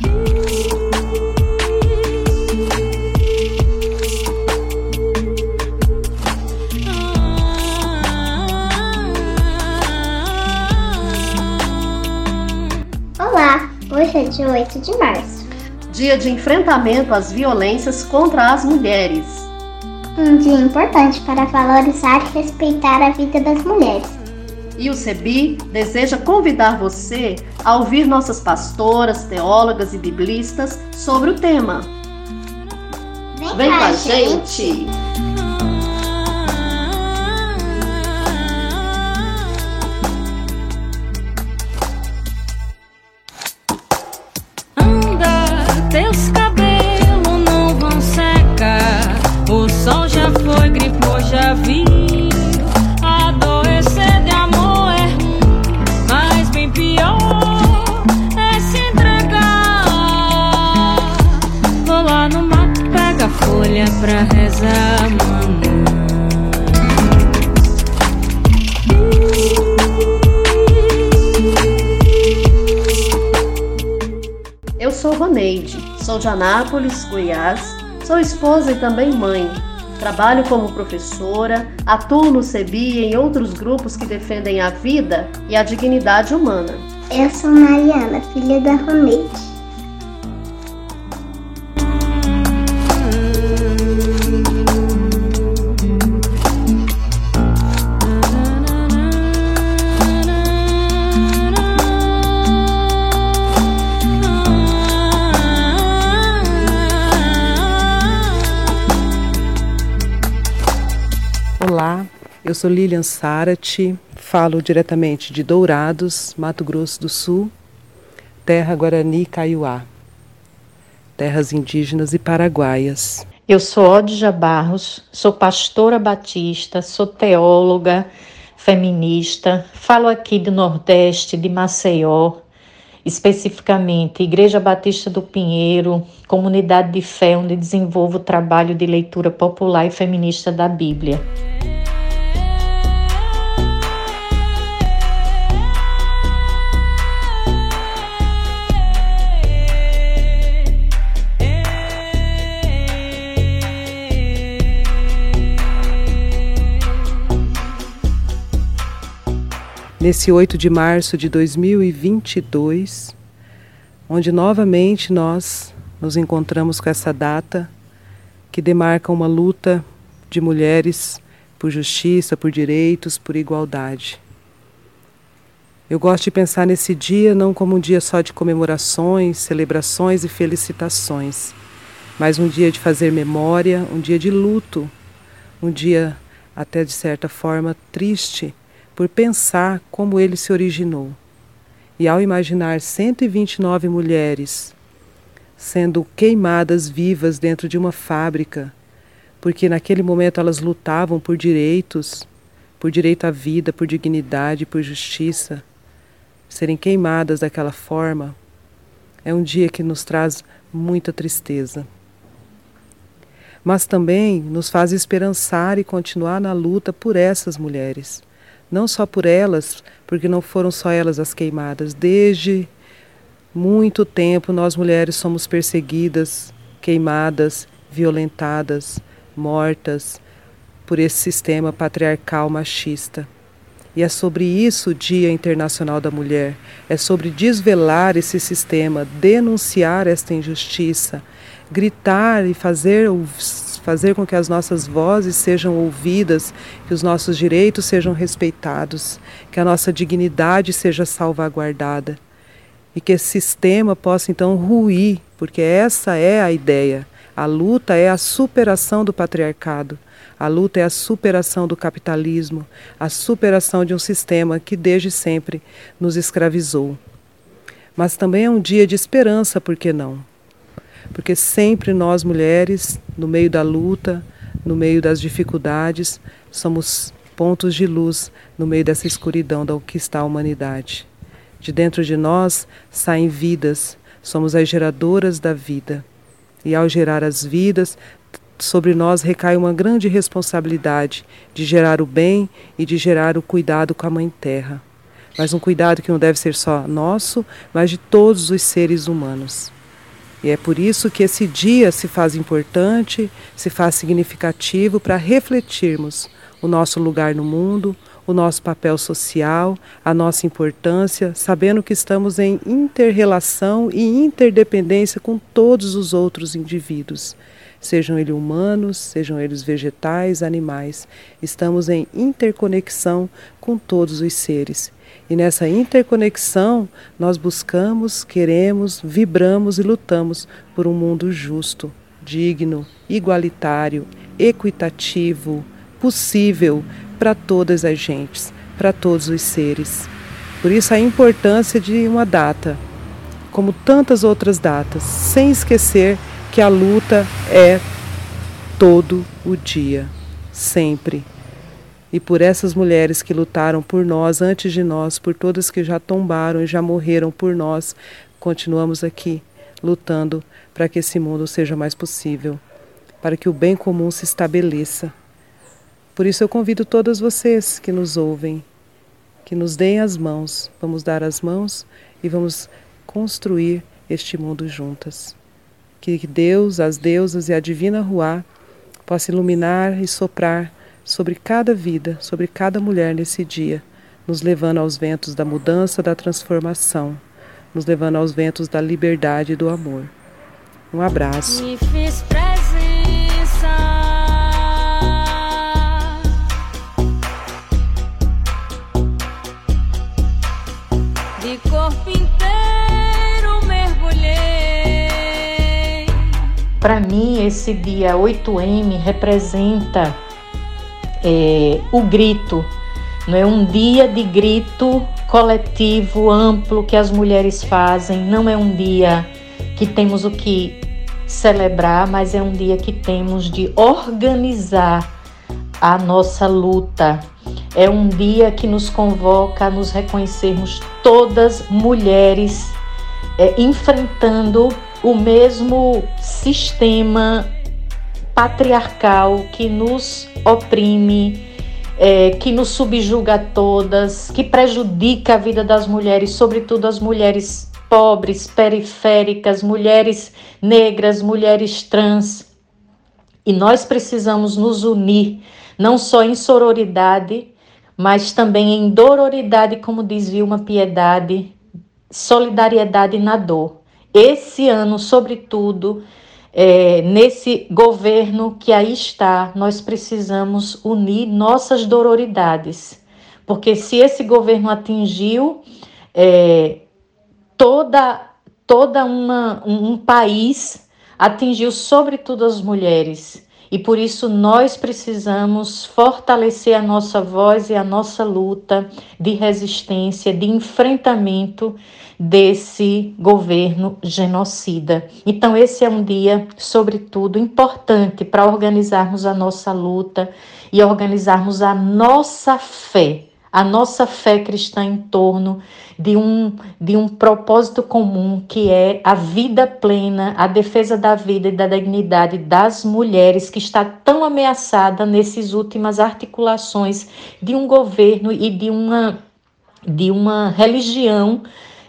Olá, hoje é dia 8 de março. Dia de enfrentamento às violências contra as mulheres. Um dia importante para valorizar e respeitar a vida das mulheres. E o CEBI deseja convidar você a ouvir nossas pastoras, teólogas e biblistas sobre o tema. Vem, Vem com a gente! Anda, sou Roneide, sou de Anápolis, Goiás, sou esposa e também mãe. Trabalho como professora, atuo no CEBI e em outros grupos que defendem a vida e a dignidade humana. Eu sou Mariana, filha da Roneide. Sou Lilian Sarati, falo diretamente de Dourados, Mato Grosso do Sul, terra Guarani Kaiowá, terras indígenas e paraguaias. Eu sou Odja Barros, sou pastora batista, sou teóloga, feminista, falo aqui do Nordeste, de Maceió, especificamente Igreja Batista do Pinheiro, comunidade de fé onde desenvolvo o trabalho de leitura popular e feminista da Bíblia. Nesse 8 de março de 2022, onde novamente nós nos encontramos com essa data que demarca uma luta de mulheres por justiça, por direitos, por igualdade. Eu gosto de pensar nesse dia não como um dia só de comemorações, celebrações e felicitações, mas um dia de fazer memória, um dia de luto, um dia até de certa forma triste por pensar como ele se originou. E ao imaginar 129 mulheres sendo queimadas vivas dentro de uma fábrica, porque naquele momento elas lutavam por direitos, por direito à vida, por dignidade, por justiça, serem queimadas daquela forma, é um dia que nos traz muita tristeza. Mas também nos faz esperançar e continuar na luta por essas mulheres não só por elas, porque não foram só elas as queimadas. Desde muito tempo nós mulheres somos perseguidas, queimadas, violentadas, mortas por esse sistema patriarcal machista. E é sobre isso o Dia Internacional da Mulher. É sobre desvelar esse sistema, denunciar esta injustiça, gritar e fazer fazer com que as nossas vozes sejam ouvidas, que os nossos direitos sejam respeitados, que a nossa dignidade seja salvaguardada e que esse sistema possa então ruir, porque essa é a ideia. A luta é a superação do patriarcado. A luta é a superação do capitalismo, a superação de um sistema que desde sempre nos escravizou. Mas também é um dia de esperança, por que não? Porque sempre nós mulheres, no meio da luta, no meio das dificuldades, somos pontos de luz no meio dessa escuridão da que está a humanidade. De dentro de nós saem vidas, somos as geradoras da vida. E ao gerar as vidas, sobre nós recai uma grande responsabilidade de gerar o bem e de gerar o cuidado com a Mãe Terra. Mas um cuidado que não deve ser só nosso, mas de todos os seres humanos. E é por isso que esse dia se faz importante, se faz significativo para refletirmos o nosso lugar no mundo, o nosso papel social, a nossa importância, sabendo que estamos em interrelação e interdependência com todos os outros indivíduos, sejam eles humanos, sejam eles vegetais, animais. Estamos em interconexão com todos os seres. E nessa interconexão, nós buscamos, queremos, vibramos e lutamos por um mundo justo, digno, igualitário, equitativo, possível, para todas as gentes, para todos os seres. Por isso a importância de uma data, como tantas outras datas, sem esquecer que a luta é todo o dia, sempre. E por essas mulheres que lutaram por nós antes de nós, por todas que já tombaram e já morreram por nós, continuamos aqui lutando para que esse mundo seja mais possível, para que o bem comum se estabeleça. Por isso eu convido todas vocês que nos ouvem, que nos deem as mãos. Vamos dar as mãos e vamos construir este mundo juntas. Que Deus, as deusas e a divina Ruá possa iluminar e soprar sobre cada vida, sobre cada mulher nesse dia, nos levando aos ventos da mudança, da transformação, nos levando aos ventos da liberdade e do amor. Um abraço. Para mim, esse dia 8M representa é, o grito, não é um dia de grito coletivo, amplo que as mulheres fazem. Não é um dia que temos o que celebrar, mas é um dia que temos de organizar a nossa luta. É um dia que nos convoca a nos reconhecermos todas mulheres é, enfrentando o mesmo sistema patriarcal que nos oprime, é, que nos subjuga a todas, que prejudica a vida das mulheres, sobretudo as mulheres pobres, periféricas, mulheres negras, mulheres trans. E nós precisamos nos unir, não só em sororidade, mas também em dororidade, como diz Vilma Piedade, solidariedade na dor esse ano, sobretudo, é, nesse governo que aí está, nós precisamos unir nossas dororidades, porque se esse governo atingiu é, toda, toda uma, um, um país, atingiu sobretudo as mulheres. E por isso nós precisamos fortalecer a nossa voz e a nossa luta de resistência, de enfrentamento desse governo genocida. Então, esse é um dia, sobretudo, importante para organizarmos a nossa luta e organizarmos a nossa fé, a nossa fé cristã em torno de um, de um propósito comum que é a vida plena, a defesa da vida e da dignidade das mulheres que está tão ameaçada nessas últimas articulações de um governo e de uma, de uma religião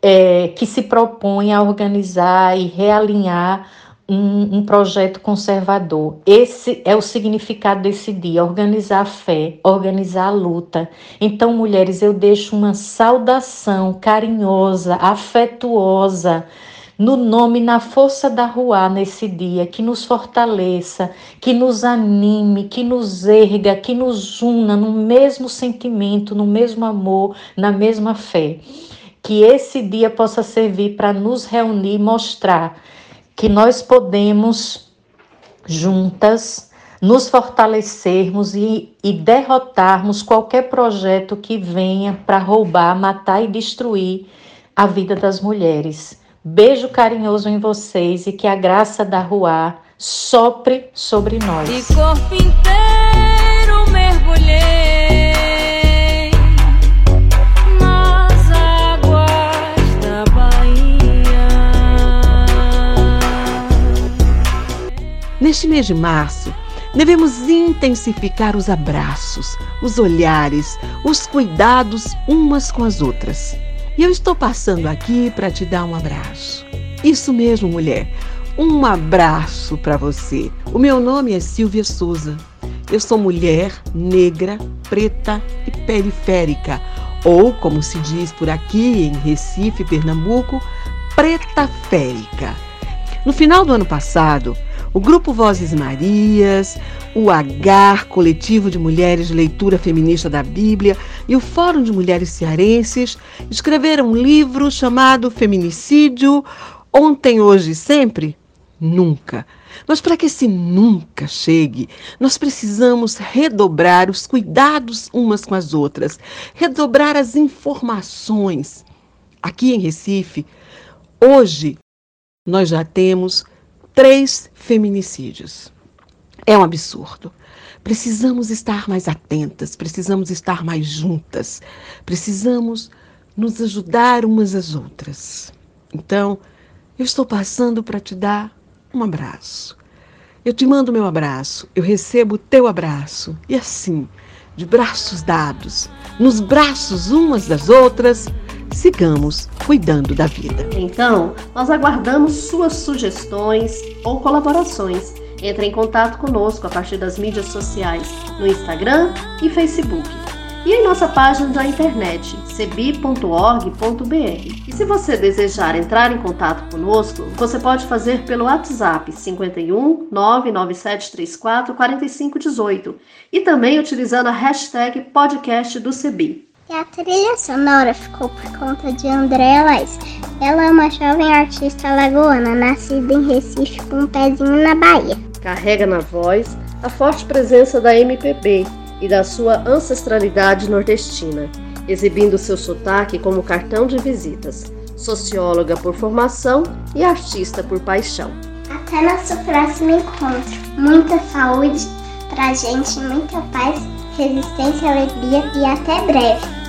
é, que se propõe a organizar e realinhar um, um, projeto conservador. Esse é o significado desse dia: organizar a fé, organizar a luta. Então, mulheres, eu deixo uma saudação carinhosa, afetuosa. No nome, na força da rua nesse dia, que nos fortaleça, que nos anime, que nos erga, que nos una no mesmo sentimento, no mesmo amor, na mesma fé que esse dia possa servir para nos reunir e mostrar que nós podemos juntas nos fortalecermos e, e derrotarmos qualquer projeto que venha para roubar, matar e destruir a vida das mulheres. Beijo carinhoso em vocês e que a graça da Rua sopre sobre nós. Corpo inteiro mergulhei. Neste mês de março, devemos intensificar os abraços, os olhares, os cuidados umas com as outras. E eu estou passando aqui para te dar um abraço. Isso mesmo, mulher. um abraço para você. O meu nome é Silvia Souza. Eu sou mulher, negra, preta e periférica, ou como se diz por aqui em Recife, Pernambuco, preta férica. No final do ano passado, o Grupo Vozes Marias, o AGAR, Coletivo de Mulheres de Leitura Feminista da Bíblia, e o Fórum de Mulheres Cearenses escreveram um livro chamado Feminicídio Ontem, Hoje e Sempre? Nunca. Mas para que esse nunca chegue, nós precisamos redobrar os cuidados umas com as outras, redobrar as informações. Aqui em Recife, hoje, nós já temos três feminicídios. É um absurdo. Precisamos estar mais atentas, precisamos estar mais juntas, precisamos nos ajudar umas às outras. Então, eu estou passando para te dar um abraço. Eu te mando meu abraço, eu recebo o teu abraço. E assim, de braços dados, nos braços umas das outras, sigamos cuidando da vida. Então, nós aguardamos suas sugestões ou colaborações. Entre em contato conosco a partir das mídias sociais, no Instagram e Facebook. E em nossa página da internet, cebi.org.br. E se você desejar entrar em contato conosco, você pode fazer pelo WhatsApp 51 99734 4518 e também utilizando a hashtag podcast do Cebi. E a trilha sonora ficou por conta de Andréa Lais. Ela é uma jovem artista lagoana, nascida em Recife com um pezinho na Bahia. Carrega na voz a forte presença da MPB e da sua ancestralidade nordestina, exibindo seu sotaque como cartão de visitas. Socióloga por formação e artista por paixão. Até nosso próximo encontro. Muita saúde pra gente, muita paz, resistência, alegria e até breve.